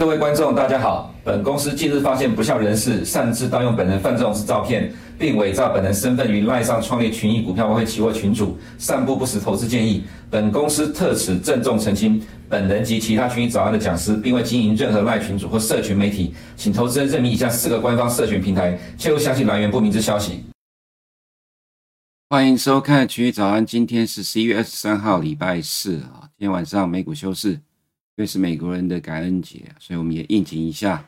各位观众，大家好。本公司近日发现不肖人士擅自盗用本人范仲式照片，并伪造本人身份于赖上创立群益股票外汇期货群组，散布不实投资建议。本公司特此郑重澄清，本人及其他群益早安的讲师，并未经营任何赖群组或社群媒体，请投资人认明以下四个官方社群平台，切勿相信来源不明之消息。欢迎收看群益早安，今天是十一月二十三号，礼拜四啊，今天晚上美股休市。因为是美国人的感恩节，所以我们也应景一下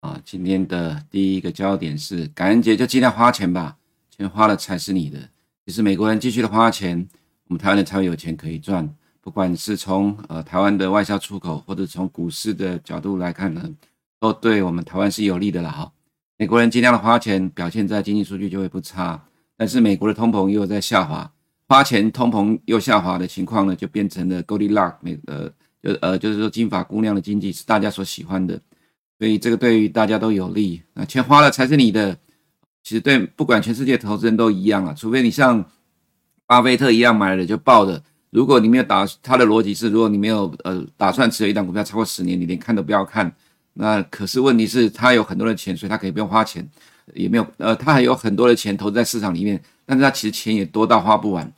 啊。今天的第一个焦点是感恩节，就尽量花钱吧，钱花了才是你的。其实美国人继续的花钱，我们台湾人才会有钱可以赚。不管是从呃台湾的外销出口，或者从股市的角度来看呢，都对我们台湾是有利的了哈。美国人尽量的花钱，表现在经济数据就会不差。但是美国的通膨又在下滑，花钱通膨又下滑的情况呢，就变成了 Goldilock 美呃。就呃，就是说金发姑娘的经济是大家所喜欢的，所以这个对于大家都有利。那钱花了才是你的，其实对不管全世界投资人都一样啊，除非你像巴菲特一样买了就抱的。如果你没有打，他的逻辑是，如果你没有呃打算持有一档股票超过十年，你连看都不要看。那可是问题是，他有很多的钱，所以他可以不用花钱，也没有呃，他还有很多的钱投资在市场里面，但是他其实钱也多到花不完，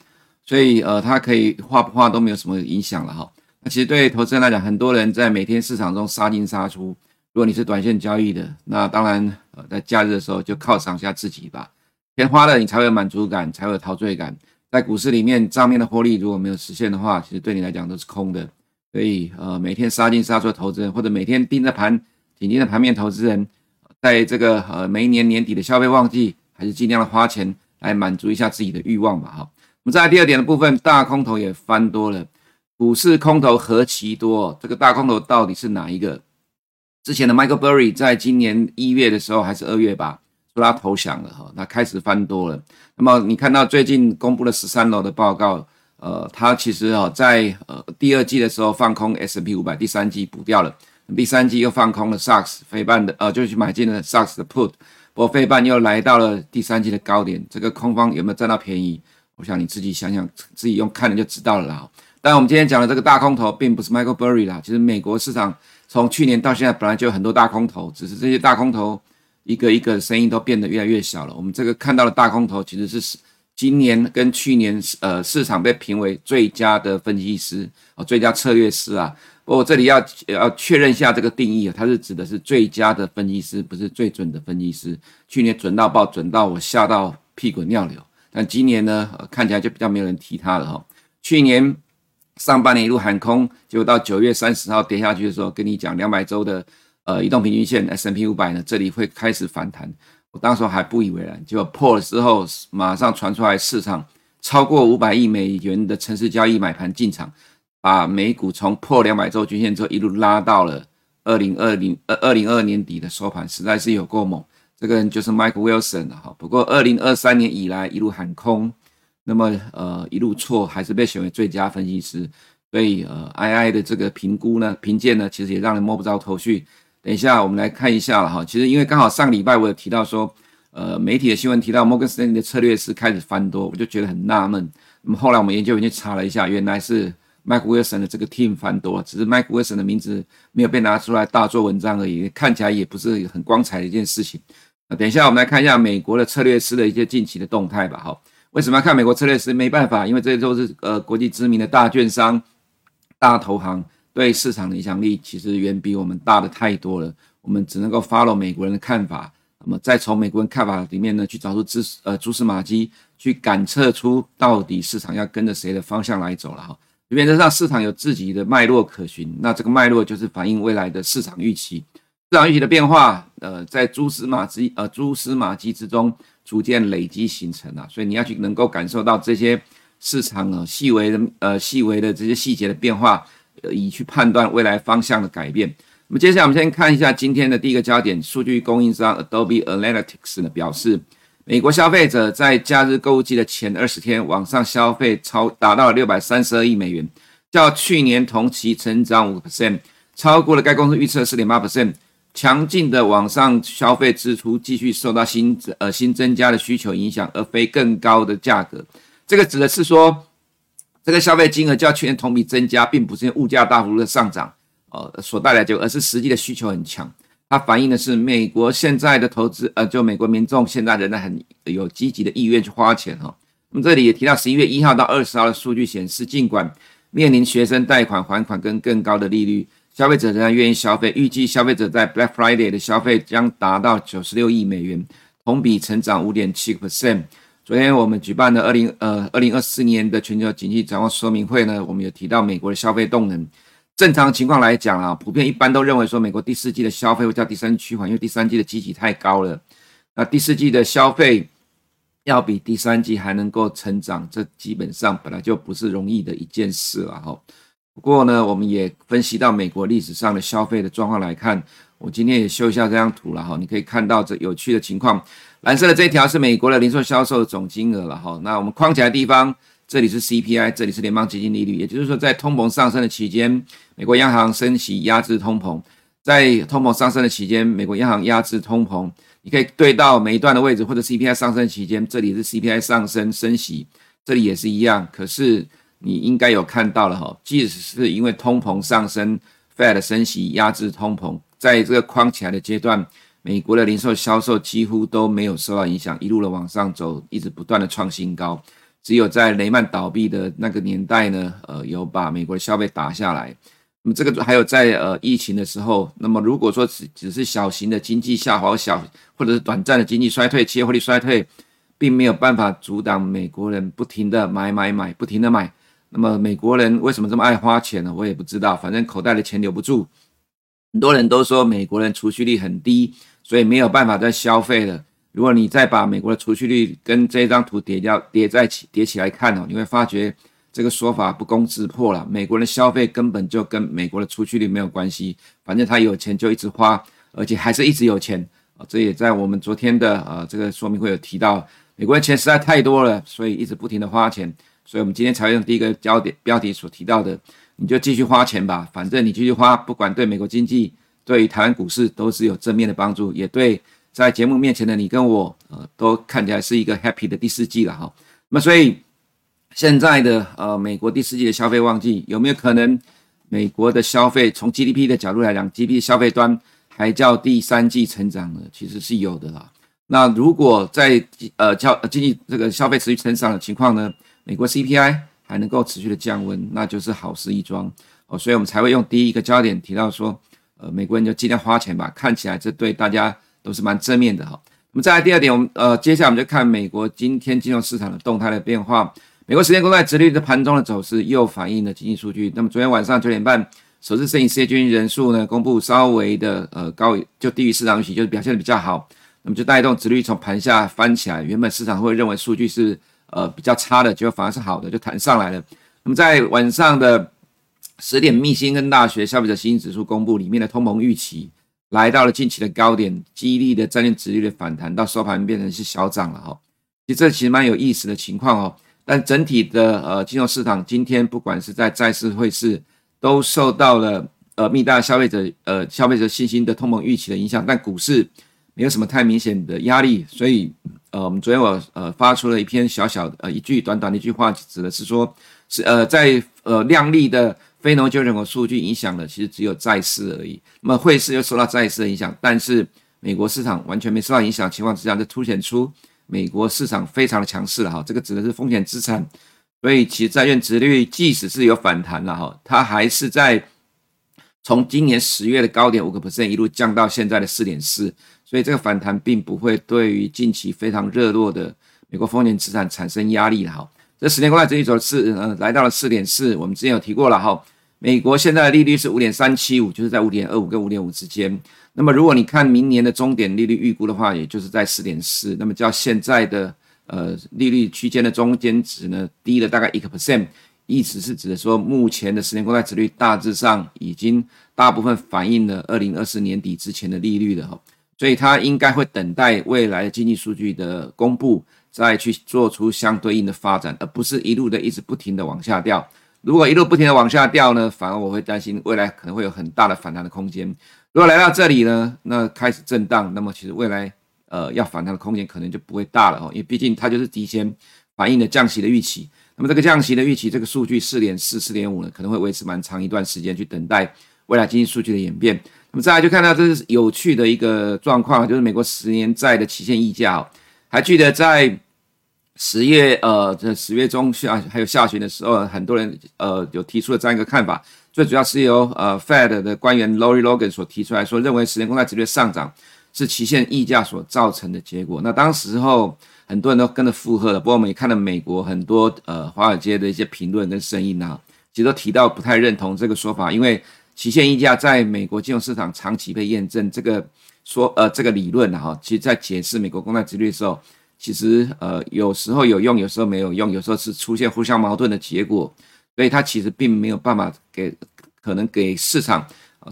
所以呃，他可以花不花都没有什么影响了哈。那其实对投资人来讲，很多人在每天市场中杀进杀出。如果你是短线交易的，那当然呃，在假日的时候就犒赏一下自己吧。钱花了，你才会有满足感，才会有陶醉感。在股市里面账面的获利如果没有实现的话，其实对你来讲都是空的。所以呃，每天杀进杀出的投资人，或者每天盯着盘、紧盯着盘面投资人，在这个呃每一年年底的消费旺季，还是尽量的花钱来满足一下自己的欲望吧。哈，我们再来第二点的部分，大空头也翻多了。股市空头何其多，这个大空头到底是哪一个？之前的 Michael Burry 在今年一月的时候还是二月吧，说他投降了哈，那开始翻多了。那么你看到最近公布了十三楼的报告，呃，他其实啊在呃第二季的时候放空 S&P 500，第三季补掉了，第三季又放空了 SAX 飞半的，呃，就去买进了 SAX 的 Put，不过飞半又来到了第三季的高点，这个空方有没有占到便宜？我想你自己想想，自己用看了就知道了啦。但我们今天讲的这个大空头，并不是 Michael Burry 啦。其实美国市场从去年到现在，本来就有很多大空头，只是这些大空头一个一个声音都变得越来越小了。我们这个看到的大空头，其实是今年跟去年呃市场被评为最佳的分析师哦，最佳策略师啊。不过这里要要确认一下这个定义啊，它是指的是最佳的分析师，不是最准的分析师。去年准到爆，准到我吓到屁滚尿流。但今年呢，看起来就比较没有人提他了哈。去年。上半年一路喊空，结果到九月三十号跌下去的时候，跟你讲两百周的呃移动平均线，S M P 五百呢，这里会开始反弹。我当时还不以为然，结果破了之后，马上传出来市场超过五百亿美元的城市交易买盘进场，把美股从破两百周均线之后一路拉到了二零二零呃二零二年底的收盘，实在是有够猛。这个人就是 Mike Wilson 哈。不过二零二三年以来一路喊空。那么呃一路错还是被选为最佳分析师，所以呃 II 的这个评估呢评鉴呢其实也让人摸不着头绪。等一下我们来看一下了哈，其实因为刚好上礼拜我有提到说，呃媒体的新闻提到摩根士丹利的策略师开始翻多，我就觉得很纳闷。那么后来我们研究员去查了一下，原来是 Mike Wilson 的这个 team 翻多，只是 Mike Wilson 的名字没有被拿出来大做文章而已，看起来也不是很光彩的一件事情。那等一下我们来看一下美国的策略师的一些近期的动态吧，哈。为什么要看美国策略师？没办法，因为这些都是呃国际知名的大券商、大投行，对市场的影响力其实远比我们大的太多了。我们只能够 follow 美国人的看法，那么再从美国人看法里面呢，去找出蛛呃蛛丝马迹，去感测出到底市场要跟着谁的方向来走了哈。原则上市场有自己的脉络可循，那这个脉络就是反映未来的市场预期。市场预期的变化，呃，在蛛丝马迹呃蛛丝马迹之中。逐渐累积形成啊，所以你要去能够感受到这些市场啊细微的呃细微的这些细节的变化，呃，以去判断未来方向的改变。那么接下来我们先看一下今天的第一个焦点，数据供应商 Adobe Analytics 呢表示，美国消费者在假日购物季的前二十天，网上消费超达到了六百三十二亿美元，较去年同期成长五个 percent，超过了该公司预测四点八 percent。强劲的网上消费支出继续受到新呃新增加的需求影响，而非更高的价格。这个指的是说，这个消费金额较去年同比增加，并不是因为物价大幅度的上涨，呃所带来的，而是实际的需求很强。它反映的是美国现在的投资，呃，就美国民众现在仍然很有积极的意愿去花钱哈。那么这里也提到，十一月一号到二十号的数据显示，尽管面临学生贷款还款跟更高的利率，消费者仍然愿意消费。预计消费者在 Black Friday 的消费将达到九十六亿美元，同比成长五点七 percent。昨天我们举办的二零呃二零二四年的全球经济展望说明会呢，我们有提到美国的消费动能。正常情况来讲啊，普遍一般都认为说，美国第四季的消费会较第三季趋缓，因为第三季的基期太高了。那第四季的消费要比第三季还能够成长，这基本上本来就不是容易的一件事了哈。不过呢，我们也分析到美国历史上的消费的状况来看，我今天也秀一下这张图了哈，你可以看到这有趣的情况，蓝色的这一条是美国的零售销售总金额了哈。那我们框起来的地方。这里是 CPI，这里是联邦基金利率，也就是说，在通膨上升的期间，美国央行升息压制通膨；在通膨上升的期间，美国央行压制通膨。你可以对到每一段的位置，或者 CPI 上升期间，这里是 CPI 上升升息，这里也是一样。可是你应该有看到了哈，即使是因为通膨上升，Fed 升息压制通膨，在这个框起来的阶段，美国的零售销售几乎都没有受到影响，一路的往上走，一直不断的创新高。只有在雷曼倒闭的那个年代呢，呃，有把美国的消费打下来。那么这个还有在呃疫情的时候，那么如果说只只是小型的经济下滑，小或者是短暂的经济衰退，企业获利衰退，并没有办法阻挡美国人不停的买买买，不停的买。那么美国人为什么这么爱花钱呢？我也不知道，反正口袋的钱留不住。很多人都说美国人储蓄率很低，所以没有办法再消费了。如果你再把美国的储蓄率跟这张图叠掉叠在一起叠起来看哦，你会发觉这个说法不攻自破了。美国人消费根本就跟美国的储蓄率没有关系，反正他有钱就一直花，而且还是一直有钱。这也在我们昨天的呃这个说明会有提到，美国人钱实在太多了，所以一直不停的花钱。所以我们今天才用第一个焦点标题所提到的，你就继续花钱吧，反正你继续花，不管对美国经济、对于台湾股市都是有正面的帮助，也对。在节目面前的你跟我，呃，都看起来是一个 happy 的第四季了哈。那，所以现在的呃，美国第四季的消费旺季有没有可能，美国的消费从 GDP 的角度来讲，GDP 消费端还叫第三季成长呢？其实是有的啦。那如果在呃较经济这个消费持续成长的情况呢，美国 CPI 还能够持续的降温，那就是好事一桩哦。所以我们才会用第一个焦点提到说，呃，美国人就尽量花钱吧，看起来这对大家。都是蛮正面的哈。那么再来第二点，我们呃，接下来我们就看美国今天金融市场的动态的变化。美国十年公债殖利率的盘中的走势又反映了经济数据。那么昨天晚上九点半，首次申请失业救济人数呢公布，稍微的呃高就低于市场预期，就是表现的比较好。那么就带动殖利率从盘下翻起来。原本市场会认为数据是呃比较差的，结果反而是好的，就弹上来了。那么在晚上的十点，密歇根大学消费者信心指数公布里面的通膨预期。来到了近期的高点，激励的债券殖利率的反弹，到收盘变成是小涨了哈。其实这其实蛮有意思的情况哦。但整体的呃金融市场今天不管是在债市汇市，都受到了呃密大消费者呃消费者信心的通膨预期的影响，但股市没有什么太明显的压力。所以呃我们昨天我呃发出了一篇小小的呃一句短短的一句话，指的是说是呃在呃亮丽的。非农就业人口数据影响的其实只有债市而已，那么汇市又受到债市的影响，但是美国市场完全没受到影响情况之下，就凸显出美国市场非常的强势了哈。这个指的是风险资产，所以其债券殖率即使是有反弹了哈，它还是在从今年十月的高点五个 percent 一路降到现在的四点四，所以这个反弹并不会对于近期非常热络的美国风险资产产生压力了哈。这十年国债殖利率是呃来到了四点四，我们之前有提过了哈。美国现在的利率是五点三七五，就是在五点二五跟五点五之间。那么如果你看明年的终点利率预估的话，也就是在四点四，那么较现在的呃利率区间的中间值呢低了大概一个 percent，意思是指的说目前的十年国债殖率大致上已经大部分反映了二零二四年底之前的利率了哈，所以它应该会等待未来的经济数据的公布。再去做出相对应的发展，而不是一路的一直不停的往下掉。如果一路不停的往下掉呢，反而我会担心未来可能会有很大的反弹的空间。如果来到这里呢，那开始震荡，那么其实未来呃要反弹的空间可能就不会大了哦，因为毕竟它就是提前反映了降息的预期。那么这个降息的预期，这个数据四点四、四点五呢，可能会维持蛮长一段时间，去等待未来经济数据的演变。我们再来就看到这是有趣的一个状况，就是美国十年债的期限溢价哦，还记得在。十月呃，这十月中下还有下旬的时候，很多人呃有提出了这样一个看法，最主要是由呃 Fed 的官员 Lori Logan 所提出来说，认为十年公债殖利率上涨是期限溢价所造成的结果。那当时候很多人都跟着附和了，不过我们也看到美国很多呃华尔街的一些评论跟声音啊，其实都提到不太认同这个说法，因为期限溢价在美国金融市场长期被验证，这个说呃这个理论哈，其实在解释美国公债殖率的时候。其实，呃，有时候有用，有时候没有用，有时候是出现互相矛盾的结果，所以它其实并没有办法给可能给市场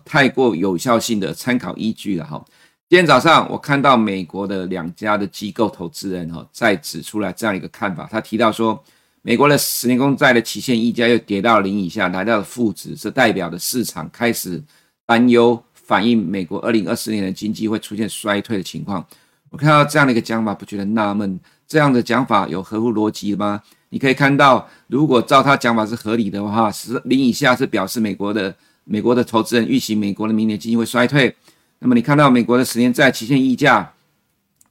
太过有效性的参考依据了哈。今天早上我看到美国的两家的机构投资人哈在指出来这样一个看法，他提到说，美国的十年公债的期限溢价又跌到零以下，来到了负值，这代表的市场开始担忧，反映美国二零二四年的经济会出现衰退的情况。我看到这样的一个讲法，不觉得纳闷？这样的讲法有合乎逻辑吗？你可以看到，如果照他讲法是合理的话，十零以下是表示美国的美国的投资人预期美国的明年经济会衰退。那么你看到美国的十年债期限溢价，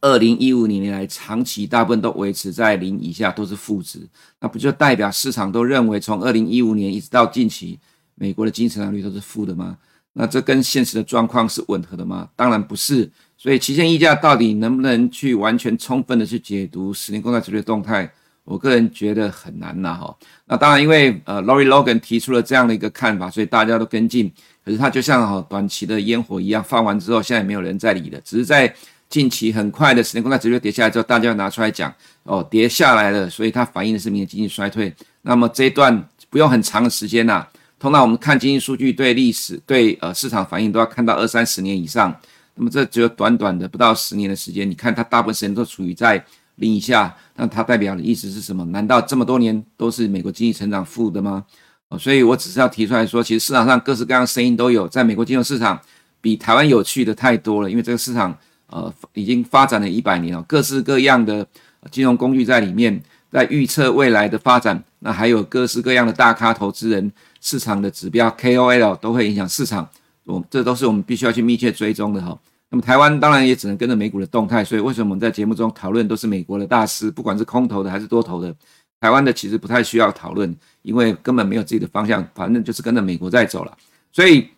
二零一五年以来长期大部分都维持在零以下，都是负值。那不就代表市场都认为从二零一五年一直到近期，美国的经济成长率都是负的吗？那这跟现实的状况是吻合的吗？当然不是。所以期限溢价到底能不能去完全充分的去解读十年公债殖利率的动态？我个人觉得很难呐哈。那当然，因为呃，Lori Logan 提出了这样的一个看法，所以大家都跟进。可是它就像哈短期的烟火一样，放完之后，现在也没有人在理了。只是在近期很快的十年公债殖利率跌下来之后，大家要拿出来讲哦，跌下来了，所以它反映的是明年经济衰退。那么这一段不用很长的时间呐，通常我们看经济数据对历史对呃市场反应都要看到二三十年以上。那么这只有短短的不到十年的时间，你看它大部分时间都处于在零以下，那它代表的意思是什么？难道这么多年都是美国经济成长负的吗？哦，所以我只是要提出来说，其实市场上各式各样的声音都有，在美国金融市场比台湾有趣的太多了，因为这个市场呃已经发展了一百年了，各式各样的金融工具在里面，在预测未来的发展，那还有各式各样的大咖投资人，市场的指标 KOL 都会影响市场。我这都是我们必须要去密切追踪的哈。那么台湾当然也只能跟着美股的动态，所以为什么我们在节目中讨论都是美国的大师，不管是空头的还是多头的，台湾的其实不太需要讨论，因为根本没有自己的方向，反正就是跟着美国在走了。所以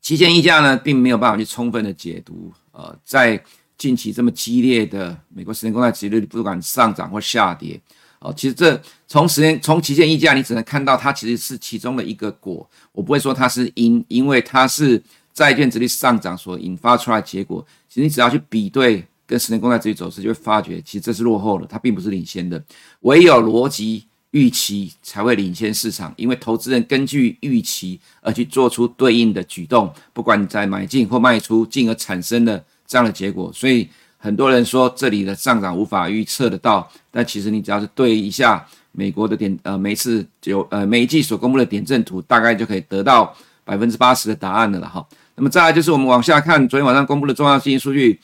期限溢价呢，并没有办法去充分的解读。呃，在近期这么激烈的美国十年公债殖利率不管上涨或下跌。哦，其实这从时间从期限溢价，你只能看到它其实是其中的一个果，我不会说它是因，因为它是债券殖利率上涨所引发出来结果。其实你只要去比对跟十年公债殖利率走势，就会发觉其实这是落后的，它并不是领先的。唯有逻辑预期才会领先市场，因为投资人根据预期而去做出对应的举动，不管你在买进或卖出，进而产生的这样的结果，所以。很多人说这里的上涨无法预测得到，但其实你只要是对一下美国的点，呃，每次有呃每一季所公布的点阵图，大概就可以得到百分之八十的答案的了哈。那么再来就是我们往下看，昨天晚上公布的重要经济数据，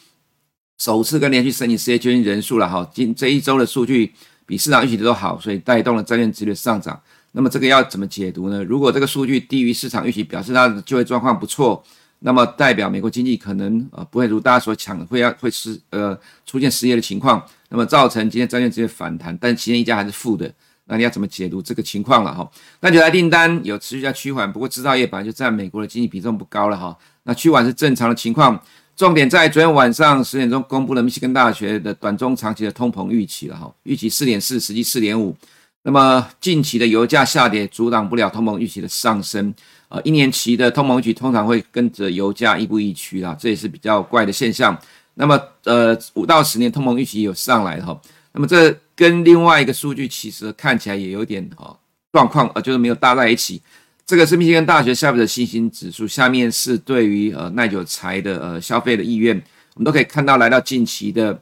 首次跟连续申请失业救济人数了哈。今这一周的数据比市场预期的都好，所以带动了债券殖利率上涨。那么这个要怎么解读呢？如果这个数据低于市场预期，表示它的就业状况不错。那么代表美国经济可能呃不会如大家所想的会要会失呃出现失业的情况，那么造成今天债券直接反弹，但期限溢价还是负的，那你要怎么解读这个情况了哈？那就来订单有持续在趋缓，不过制造业本来就占美国的经济比重不高了哈，那趋缓是正常的情况。重点在昨天晚上十点钟公布了密西根大学的短中长期的通膨预期了哈，预期四点四，实际四点五。那么近期的油价下跌阻挡不了通膨预期的上升。呃，一年期的通膨预期通常会跟着油价亦步亦趋啊，这也是比较怪的现象。那么，呃，五到十年通膨预期有上来哈。那么这跟另外一个数据其实看起来也有点哈状况，呃，就是没有搭在一起。这个是密歇根大学消费者信心指数，下面是对于呃耐久材的呃消费的意愿，我们都可以看到来到近期的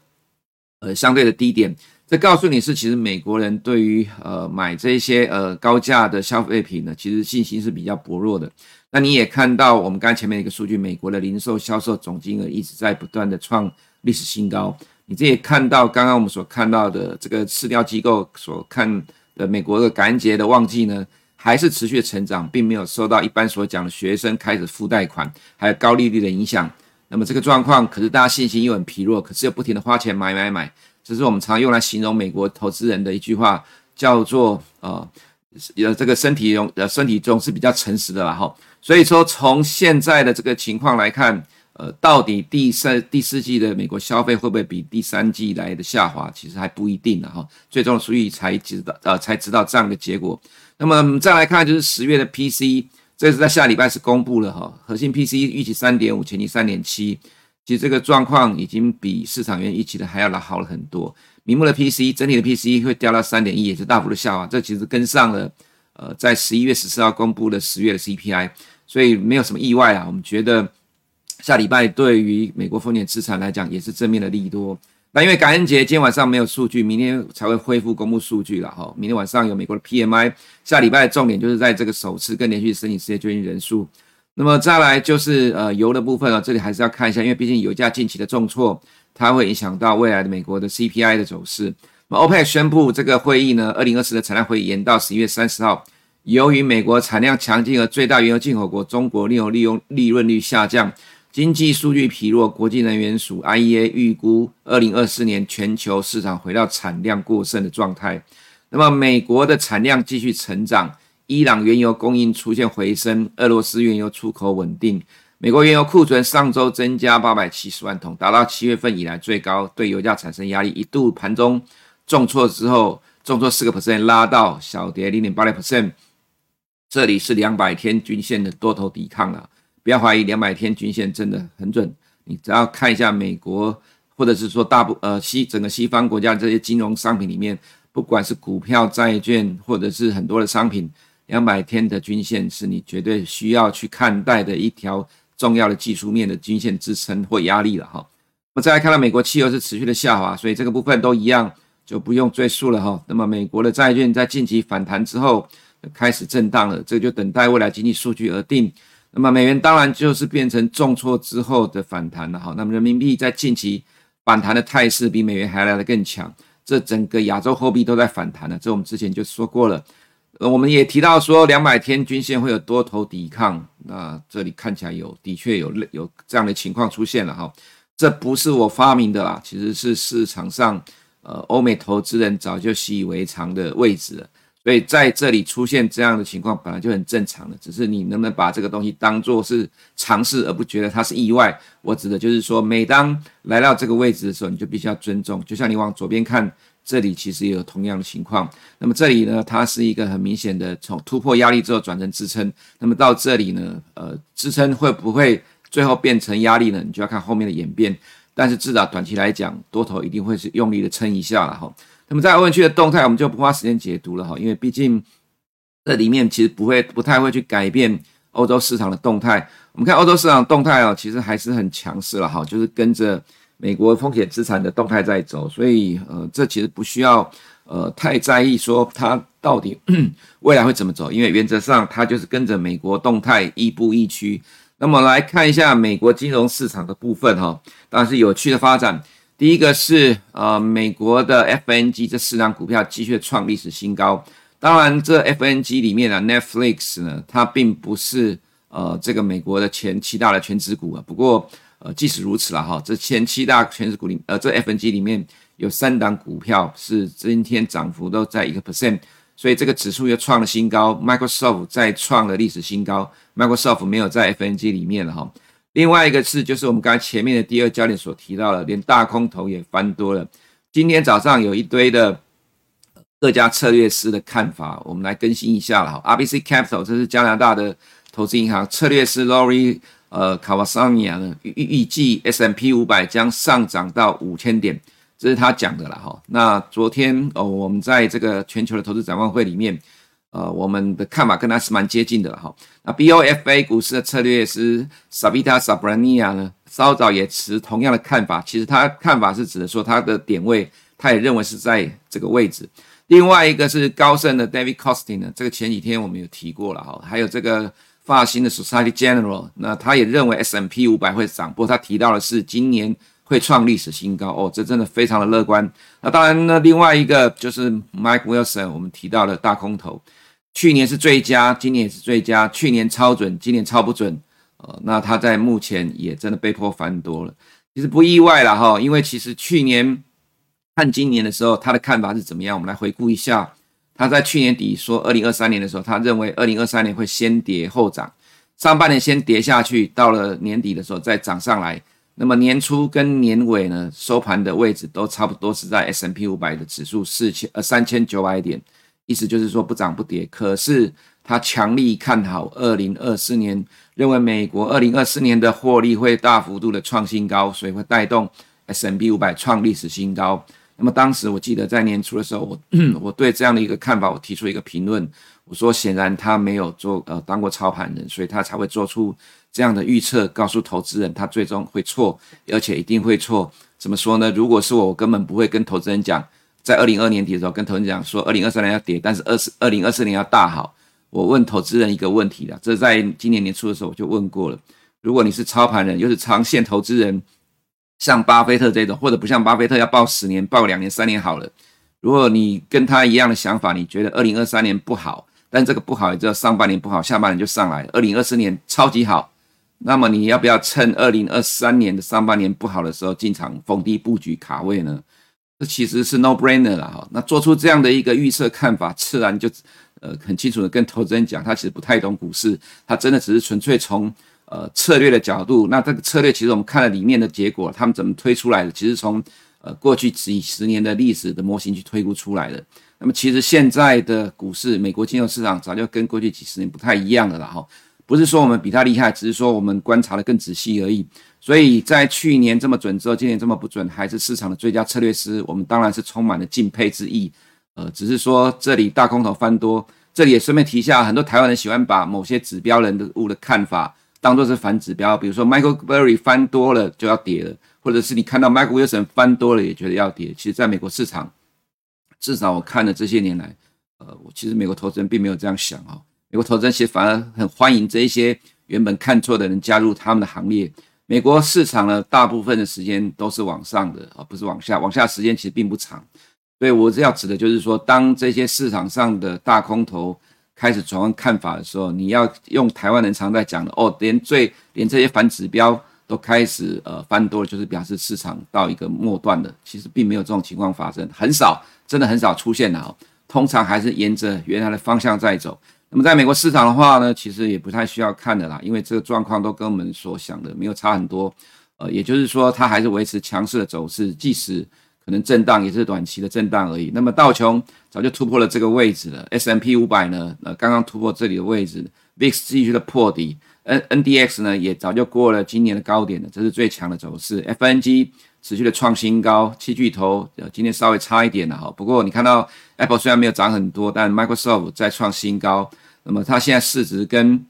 呃相对的低点。这告诉你是，其实美国人对于呃买这些呃高价的消费品呢，其实信心是比较薄弱的。那你也看到我们刚才前面一个数据，美国的零售销售总金额一直在不断的创历史新高。你这也看到刚刚我们所看到的这个市调机构所看的美国的感恩节的旺季呢，还是持续成长，并没有受到一般所讲的学生开始付贷款还有高利率的影响。那么这个状况，可是大家信心又很疲弱，可是又不停的花钱买买买。这是我们常用来形容美国投资人的一句话，叫做呃，呃，这个身体中呃身体中是比较诚实的啦哈。所以说，从现在的这个情况来看，呃，到底第三第四季的美国消费会不会比第三季来的下滑，其实还不一定的哈。最终的数据才知道呃才知道这样的结果。那么再来看就是十月的 P C，这是在下礼拜是公布了哈，核心 P C 预期三点五，前期三点七。其实这个状况已经比市场原预期的还要来好了很多。明目的 P C，整体的 P C 会掉到三点一，也是大幅的下滑。这其实跟上了，呃，在十一月十四号公布的十月的 CPI，所以没有什么意外啊。我们觉得下礼拜对于美国风险资产来讲也是正面的利多。那因为感恩节今天晚上没有数据，明天才会恢复公布数据了哈。明天晚上有美国的 PMI，下礼拜的重点就是在这个首次更连续申请失业救济人数。那么再来就是呃油的部分啊，这里还是要看一下，因为毕竟油价近期的重挫，它会影响到未来的美国的 CPI 的走势。那么 OPEC 宣布这个会议呢，二零二四的产量会延到十一月三十号。由于美国产量强劲和最大原油进口国中国利用利用利润率下降，经济数据疲弱，国际能源署 IEA 预估二零二四年全球市场回到产量过剩的状态。那么美国的产量继续成长。伊朗原油供应出现回升，俄罗斯原油出口稳定，美国原油库存上周增加八百七十万桶，达到七月份以来最高，对油价产生压力，一度盘中重挫之后，重挫四个 percent，拉到小跌零点八六 percent，这里是两百天均线的多头抵抗了，不要怀疑两百天均线真的很准，你只要看一下美国或者是说大部呃西整个西方国家这些金融商品里面，不管是股票、债券或者是很多的商品。两百天的均线是你绝对需要去看待的一条重要的技术面的均线支撑或压力了哈。我们再来看到美国汽油是持续的下滑，所以这个部分都一样就不用赘述了哈。那么美国的债券在近期反弹之后开始震荡了，这就等待未来经济数据而定。那么美元当然就是变成重挫之后的反弹了哈。那么人民币在近期反弹的态势比美元还来得更强，这整个亚洲货币都在反弹了，这我们之前就说过了。呃，我们也提到说，两百天均线会有多头抵抗，那这里看起来有，的确有有这样的情况出现了哈。这不是我发明的啦，其实是市场上呃欧美投资人早就习以为常的位置了。所以在这里出现这样的情况本来就很正常的，只是你能不能把这个东西当做是尝试，而不觉得它是意外。我指的就是说，每当来到这个位置的时候，你就必须要尊重。就像你往左边看。这里其实也有同样的情况，那么这里呢，它是一个很明显的从突破压力之后转成支撑，那么到这里呢，呃，支撑会不会最后变成压力呢？你就要看后面的演变，但是至少短期来讲，多头一定会是用力的撑一下了哈。那么在欧元区的动态，我们就不花时间解读了哈，因为毕竟这里面其实不会不太会去改变欧洲市场的动态。我们看欧洲市场动态哦，其实还是很强势了哈，就是跟着。美国风险资产的动态在走，所以呃，这其实不需要呃太在意说它到底 未来会怎么走，因为原则上它就是跟着美国动态亦步亦趋。那么来看一下美国金融市场的部分哈，当然是有趣的发展。第一个是呃美国的 FNG 这四档股票继续创历史新高。当然这 FNG 里面啊 Netflix 呢，它并不是呃这个美国的前七大的权值股啊，不过。呃，即使如此了哈，这前七大权值股里，呃，这 FNG 里面有三档股票是今天涨幅都在一个 percent，所以这个指数又创了新高。Microsoft 再创了历史新高，Microsoft 没有在 FNG 里面了哈。另外一个是，就是我们刚才前面的第二焦点所提到的，连大空头也翻多了。今天早上有一堆的各家策略师的看法，我们来更新一下了哈。RBC Capital 这是加拿大的投资银行策略师 Laurie。呃，卡瓦桑尼亚呢预预计 S M P 五百将上涨到五千点，这是他讲的了哈。那昨天哦，我们在这个全球的投资展望会里面，呃，我们的看法跟他是蛮接近的哈。那 BOFA 股市的策略师 Savita Sabrania 呢，稍早也持同样的看法。其实他看法是指的说，他的点位他也认为是在这个位置。另外一个是高盛的 David Costin 呢，这个前几天我们有提过了哈，还有这个发新的 Society General，那他也认为 S&P 五百会涨，不过他提到的是今年会创历史新高哦，这真的非常的乐观。那当然呢，另外一个就是 Mike Wilson，我们提到了大空头，去年是最佳，今年也是最佳，去年超准，今年超不准，呃，那他在目前也真的被迫翻多了，其实不意外了哈，因为其实去年。看今年的时候，他的看法是怎么样？我们来回顾一下。他在去年底说，二零二三年的时候，他认为二零二三年会先跌后涨，上半年先跌下去，到了年底的时候再涨上来。那么年初跟年尾呢，收盘的位置都差不多是在 S&P 五百的指数四千呃三千九百点，意思就是说不涨不跌。可是他强力看好二零二四年，认为美国二零二四年的获利会大幅度的创新高，所以会带动 S&P 五百创历史新高。那么当时我记得在年初的时候，我 我对这样的一个看法，我提出一个评论，我说显然他没有做呃当过操盘人，所以他才会做出这样的预测，告诉投资人他最终会错，而且一定会错。怎么说呢？如果是我，我根本不会跟投资人讲，在二零二二年底的时候跟投资人讲说二零二三年要跌，但是二四二零二四年要大好。我问投资人一个问题了，这在今年年初的时候我就问过了，如果你是操盘人，又是长线投资人。像巴菲特这种，或者不像巴菲特要抱十年、抱两年、三年好了。如果你跟他一样的想法，你觉得二零二三年不好，但这个不好也知道上半年不好，下半年就上来。二零二四年超级好，那么你要不要趁二零二三年的上半年不好的时候进场逢低布局卡位呢？这其实是 no brainer 了哈。那做出这样的一个预测看法，自然就呃很清楚的跟投资人讲，他其实不太懂股市，他真的只是纯粹从。呃，策略的角度，那这个策略其实我们看了里面的结果，他们怎么推出来的？其实从呃过去几十年的历史的模型去推估出来的。那么其实现在的股市，美国金融市场早就跟过去几十年不太一样的了哈。不是说我们比他厉害，只是说我们观察的更仔细而已。所以在去年这么准之后，今年这么不准，还是市场的最佳策略师，我们当然是充满了敬佩之意。呃，只是说这里大空头翻多，这里也顺便提一下，很多台湾人喜欢把某些指标人的物的看法。当做是反指标，比如说 Michael Burry 翻多了就要跌了，或者是你看到 Michael Wilson 翻多了也觉得要跌。其实，在美国市场，至少我看了这些年来，呃，我其实美国投资人并没有这样想哦。美国投资人其实反而很欢迎这一些原本看错的人加入他们的行列。美国市场呢，大部分的时间都是往上的，而不是往下，往下时间其实并不长。所以我是要指的就是说，当这些市场上的大空头。开始转换看法的时候，你要用台湾人常在讲的哦，连最连这些反指标都开始呃翻多了，就是表示市场到一个末段了。其实并没有这种情况发生，很少，真的很少出现的哦。通常还是沿着原来的方向在走。那么在美国市场的话呢，其实也不太需要看的啦，因为这个状况都跟我们所想的没有差很多。呃，也就是说，它还是维持强势的走势，即使。可能震荡也是短期的震荡而已。那么道琼早就突破了这个位置了，S M P 五百呢，呃，刚刚突破这里的位置，VIX 继续的破底，N NDX 呢也早就过了今年的高点了，这是最强的走势。FNG 持续的创新高，七巨头呃今天稍微差一点了哈。不过你看到 Apple 虽然没有涨很多，但 Microsoft 在创新高，那么它现在市值跟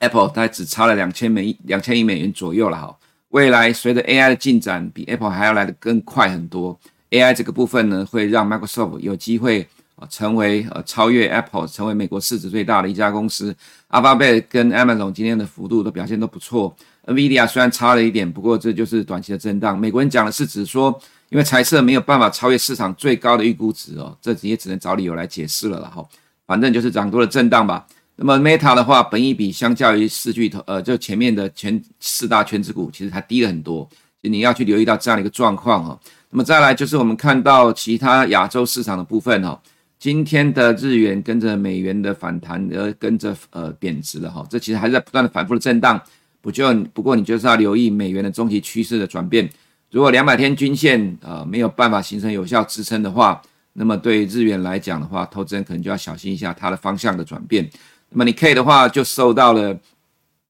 Apple 它只差了两千美两千亿美元左右了哈。未来随着 AI 的进展，比 Apple 还要来得更快很多。AI 这个部分呢，会让 Microsoft 有机会啊成为呃超越 Apple，成为美国市值最大的一家公司。Alphabet 跟 Amazon 今天的幅度的表现都不错。NVIDIA 虽然差了一点，不过这就是短期的震荡。美国人讲的是指说，因为财测没有办法超越市场最高的预估值哦，这也只能找理由来解释了啦哈。反正就是涨多的震荡吧。那么 Meta 的话，本益比相较于四巨头，呃，就前面的全四大权值股，其实它低了很多，所以你要去留意到这样的一个状况哈。那么再来就是我们看到其他亚洲市场的部分哈，今天的日元跟着美元的反弹而跟着呃贬值了哈，这其实还是在不断的反复的震荡，不就不过你就是要留意美元的中期趋势的转变，如果两百天均线呃没有办法形成有效支撑的话，那么对日元来讲的话，投资人可能就要小心一下它的方向的转变。那么你 K 的话就受到了，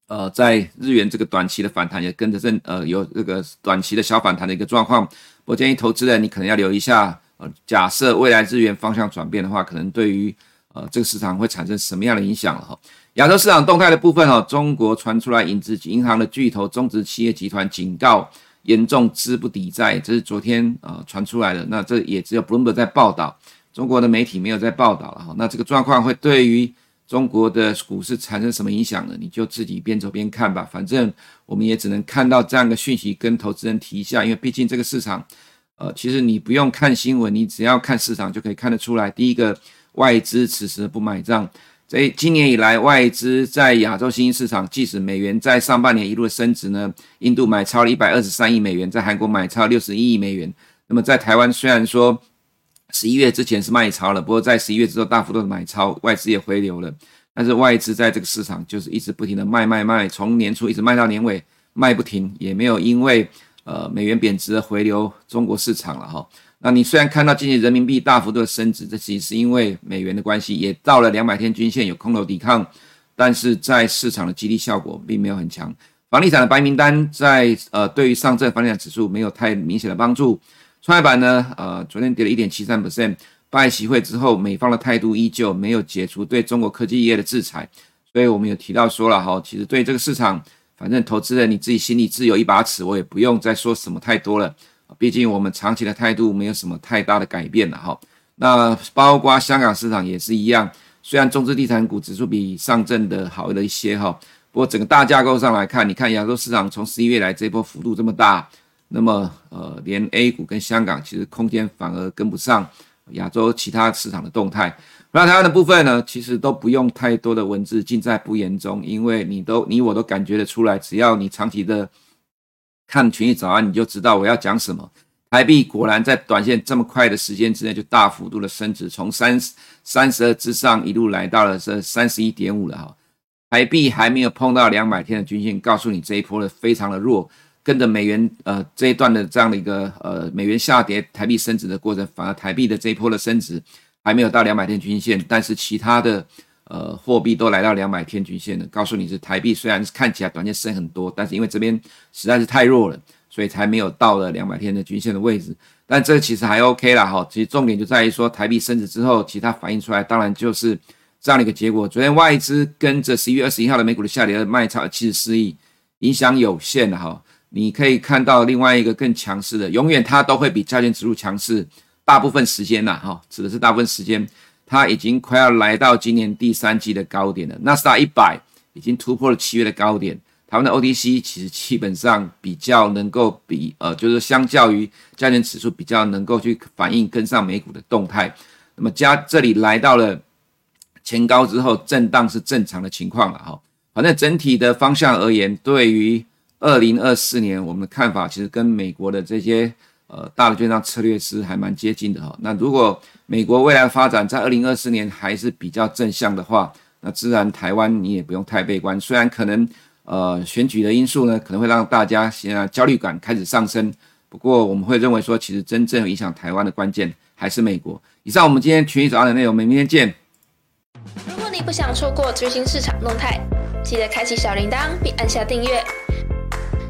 呃，在日元这个短期的反弹也跟着正呃有这个短期的小反弹的一个状况。我建议投资人你可能要留意一下，呃，假设未来日元方向转变的话，可能对于呃这个市场会产生什么样的影响了哈。亚洲市场动态的部分哈，中国传出来影子银行的巨头中植企业集团警告严重资不抵债，这是昨天呃传出来的。那这也只有 Bloomberg 在报道，中国的媒体没有在报道了哈。那这个状况会对于中国的股市产生什么影响呢？你就自己边走边看吧。反正我们也只能看到这样的讯息，跟投资人提一下。因为毕竟这个市场，呃，其实你不用看新闻，你只要看市场就可以看得出来。第一个，外资此时不买账。这今年以来，外资在亚洲新兴市场，即使美元在上半年一路升值呢，印度买超了一百二十三亿美元，在韩国买超六十一亿美元。那么在台湾，虽然说十一月之前是卖超了，不过在十一月之后大幅度的买超，外资也回流了。但是外资在这个市场就是一直不停的卖卖卖，从年初一直卖到年尾，卖不停，也没有因为呃美元贬值而回流中国市场了哈。那你虽然看到今年人民币大幅度的升值，这其实是因为美元的关系，也到了两百天均线有空头抵抗，但是在市场的激励效果并没有很强。房地产的白名单在呃对于上证房地产指数没有太明显的帮助。创业板呢，呃昨天跌了一点七三 percent。拜习会之后，美方的态度依旧没有解除对中国科技业的制裁，所以我们有提到说了哈，其实对这个市场，反正投资人你自己心里自有一把尺，我也不用再说什么太多了。毕竟我们长期的态度没有什么太大的改变了哈。那包括香港市场也是一样，虽然中资地产股指数比上证的好了一些哈，不过整个大架构上来看，你看亚洲市场从十一月来这波幅度这么大，那么呃，连 A 股跟香港其实空间反而跟不上亚洲其他市场的动态。那台湾的部分呢，其实都不用太多的文字，尽在不言中，因为你都你我都感觉得出来，只要你长期的。看群益早安，你就知道我要讲什么。台币果然在短线这么快的时间之内就大幅度的升值，从三三十二之上一路来到了这三十一点五了哈。台币还没有碰到两百天的均线，告诉你这一波的非常的弱，跟着美元呃这一段的这样的一个呃美元下跌，台币升值的过程，反而台币的这一波的升值还没有到两百天均线，但是其他的。呃，货币都来到两百天均线了，告诉你是台币虽然看起来短线升很多，但是因为这边实在是太弱了，所以才没有到了两百天的均线的位置。但这其实还 OK 啦哈。其实重点就在于说台币升值之后，其他反映出来当然就是这样的一个结果。昨天外资跟着十一月二十一号的美股的下跌的卖超七十四亿，影响有限的哈。你可以看到另外一个更强势的，永远它都会比加权指数强势，大部分时间呐哈，指的是大部分时间。它已经快要来到今年第三季的高点了，纳斯达一百已经突破了七月的高点。台湾的 OTC 其实基本上比较能够比呃，就是相较于加权指数比较能够去反映跟上美股的动态。那么加这里来到了前高之后，震荡是正常的情况了哈。反正整体的方向而言，对于二零二四年我们的看法，其实跟美国的这些。呃，大的券商策略师还蛮接近的哈。那如果美国未来发展在二零二四年还是比较正向的话，那自然台湾你也不用太悲观。虽然可能呃选举的因素呢，可能会让大家现在焦虑感开始上升，不过我们会认为说，其实真正影响台湾的关键还是美国。以上我们今天群益早安的内容，我们明天见。如果你不想错过最新市场动态，记得开启小铃铛并按下订阅。